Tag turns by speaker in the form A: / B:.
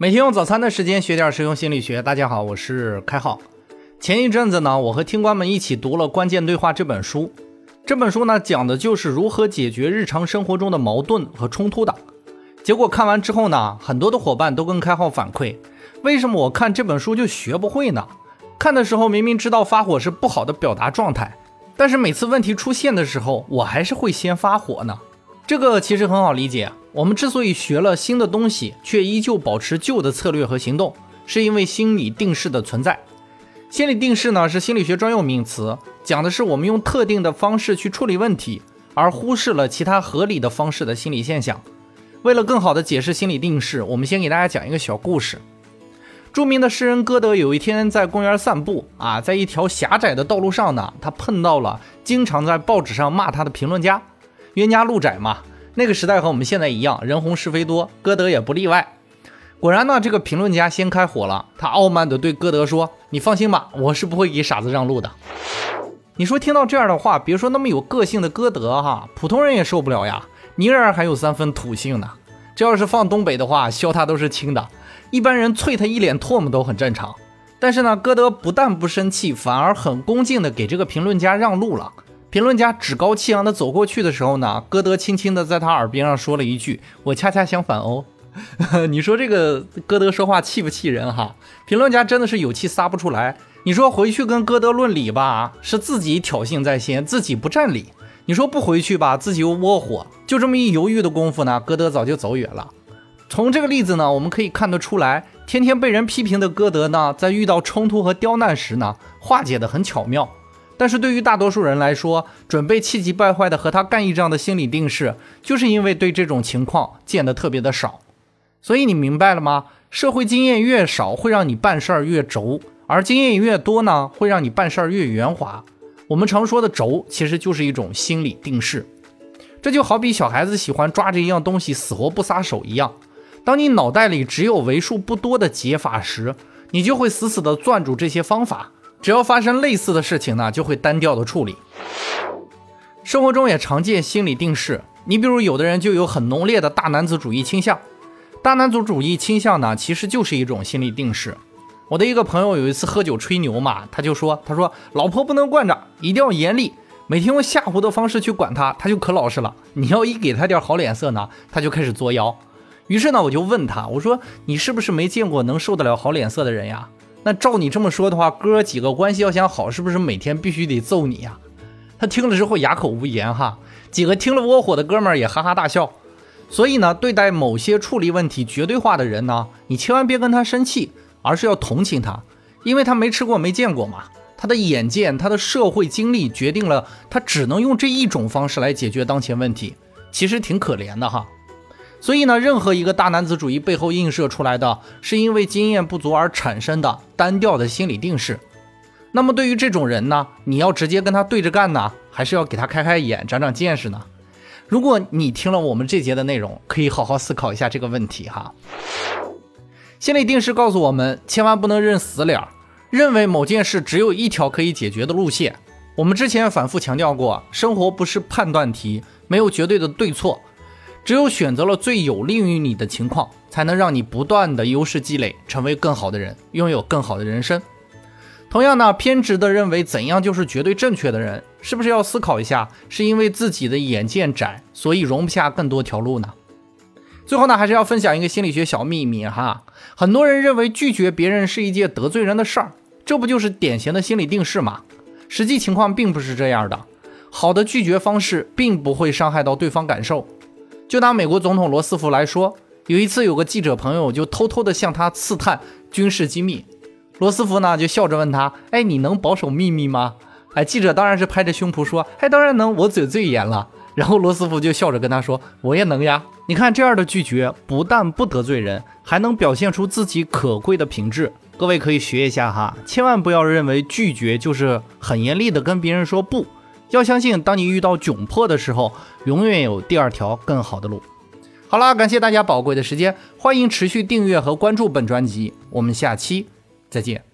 A: 每天用早餐的时间学点实用心理学。大家好，我是开浩。前一阵子呢，我和听官们一起读了《关键对话》这本书。这本书呢，讲的就是如何解决日常生活中的矛盾和冲突的。结果看完之后呢，很多的伙伴都跟开浩反馈：为什么我看这本书就学不会呢？看的时候明明知道发火是不好的表达状态，但是每次问题出现的时候，我还是会先发火呢？这个其实很好理解。我们之所以学了新的东西，却依旧保持旧的策略和行动，是因为心理定势的存在。心理定势呢，是心理学专用名词，讲的是我们用特定的方式去处理问题，而忽视了其他合理的方式的心理现象。为了更好的解释心理定势，我们先给大家讲一个小故事。著名的诗人歌德有一天在公园散步啊，在一条狭窄的道路上呢，他碰到了经常在报纸上骂他的评论家。冤家路窄嘛。那个时代和我们现在一样，人红是非多，歌德也不例外。果然呢，这个评论家先开火了，他傲慢地对歌德说：“你放心吧，我是不会给傻子让路的。”你说听到这样的话，别说那么有个性的歌德哈，普通人也受不了呀。你这儿还有三分土性呢，这要是放东北的话，削他都是轻的，一般人啐他一脸唾沫都很正常。但是呢，歌德不但不生气，反而很恭敬地给这个评论家让路了。评论家趾高气扬地走过去的时候呢，歌德轻轻地在他耳边上说了一句：“我恰恰相反哦。”你说这个歌德说话气不气人哈？评论家真的是有气撒不出来。你说回去跟歌德论理吧，是自己挑衅在先，自己不占理；你说不回去吧，自己又窝火。就这么一犹豫的功夫呢，歌德早就走远了。从这个例子呢，我们可以看得出来，天天被人批评的歌德呢，在遇到冲突和刁难时呢，化解的很巧妙。但是对于大多数人来说，准备气急败坏的和他干一仗的心理定势，就是因为对这种情况见得特别的少。所以你明白了吗？社会经验越少，会让你办事儿越轴；而经验越多呢，会让你办事儿越圆滑。我们常说的轴，其实就是一种心理定势。这就好比小孩子喜欢抓着一样东西死活不撒手一样。当你脑袋里只有为数不多的解法时，你就会死死地攥住这些方法。只要发生类似的事情呢，就会单调的处理。生活中也常见心理定势，你比如有的人就有很浓烈的大男子主义倾向。大男子主义倾向呢，其实就是一种心理定势。我的一个朋友有一次喝酒吹牛嘛，他就说：“他说老婆不能惯着，一定要严厉，每天用吓唬的方式去管他，他就可老实了。你要一给他点好脸色呢，他就开始作妖。”于是呢，我就问他，我说：“你是不是没见过能受得了好脸色的人呀？”那照你这么说的话，哥几个关系要想好，是不是每天必须得揍你呀？他听了之后哑口无言哈。几个听了窝火的哥们儿也哈哈大笑。所以呢，对待某些处理问题绝对化的人呢，你千万别跟他生气，而是要同情他，因为他没吃过没见过嘛。他的眼见，他的社会经历决定了他只能用这一种方式来解决当前问题，其实挺可怜的哈。所以呢，任何一个大男子主义背后映射出来的是因为经验不足而产生的单调的心理定势。那么对于这种人呢，你要直接跟他对着干呢，还是要给他开开眼、长长见识呢？如果你听了我们这节的内容，可以好好思考一下这个问题哈。心理定势告诉我们，千万不能认死脸，认为某件事只有一条可以解决的路线。我们之前反复强调过，生活不是判断题，没有绝对的对错。只有选择了最有利于你的情况，才能让你不断的优势积累，成为更好的人，拥有更好的人生。同样呢，偏执的认为怎样就是绝对正确的人，是不是要思考一下，是因为自己的眼界窄，所以容不下更多条路呢？最后呢，还是要分享一个心理学小秘密哈，很多人认为拒绝别人是一件得罪人的事儿，这不就是典型的心理定势吗？实际情况并不是这样的，好的拒绝方式并不会伤害到对方感受。就拿美国总统罗斯福来说，有一次有个记者朋友就偷偷的向他刺探军事机密，罗斯福呢就笑着问他：“哎，你能保守秘密吗？”哎，记者当然是拍着胸脯说：“哎，当然能，我嘴最严了。”然后罗斯福就笑着跟他说：“我也能呀。”你看这样的拒绝不但不得罪人，还能表现出自己可贵的品质。各位可以学一下哈，千万不要认为拒绝就是很严厉的跟别人说不。要相信，当你遇到窘迫的时候，永远有第二条更好的路。好啦，感谢大家宝贵的时间，欢迎持续订阅和关注本专辑，我们下期再见。